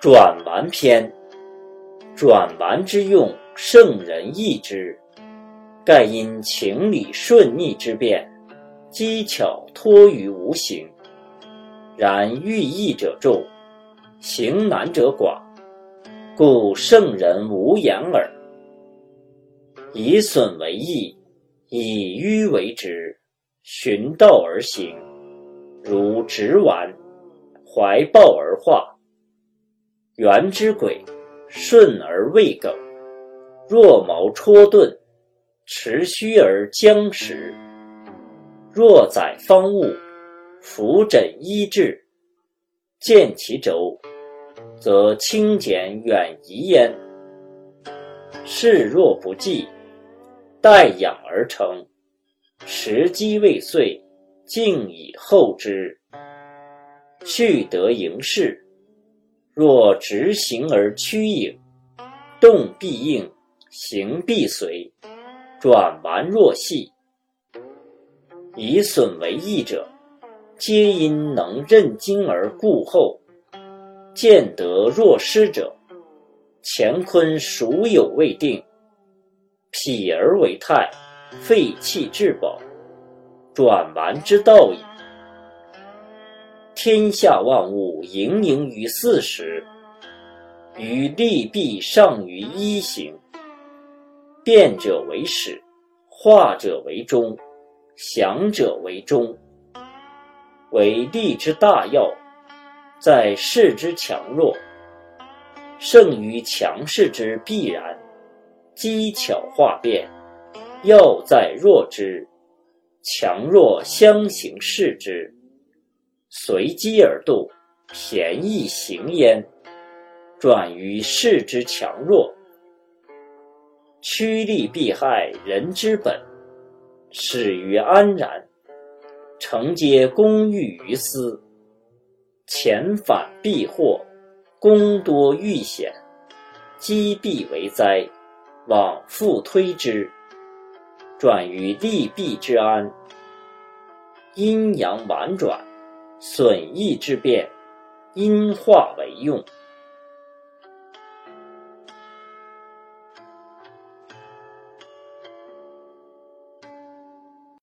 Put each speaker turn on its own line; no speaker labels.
转丸篇，转丸之用，圣人易之。盖因情理顺逆之变，机巧托于无形。然寓意者众，行难者寡，故圣人无言耳。以损为益，以迂为直，循道而行，如直丸，怀抱而化。圆之轨，顺而未梗；若矛戳钝，持虚而僵实。若载方物，扶枕医治，见其轴，则轻简远移焉。事若不济。待养而成，时机未遂，静以后之。蓄德盈事，若直行而趋影，动必应，行必随。转丸若细，以损为益者，皆因能任精而固厚；见得若失者，乾坤孰有未定。否而为泰，废弃至宝，转丸之道矣。天下万物盈盈于四时，于利弊尚于一形。变者为始，化者为终，祥者为中。为利之大要，在势之强弱，胜于强势之必然。机巧化变，要在弱之；强弱相形视之，随机而动，便宜行焉。转于势之强弱，趋利避害，人之本。始于安然，承接功欲于私。前反避祸，功多遇险，积弊为灾。往复推之，转于利弊之安。阴阳婉转，损益之变，因化为用。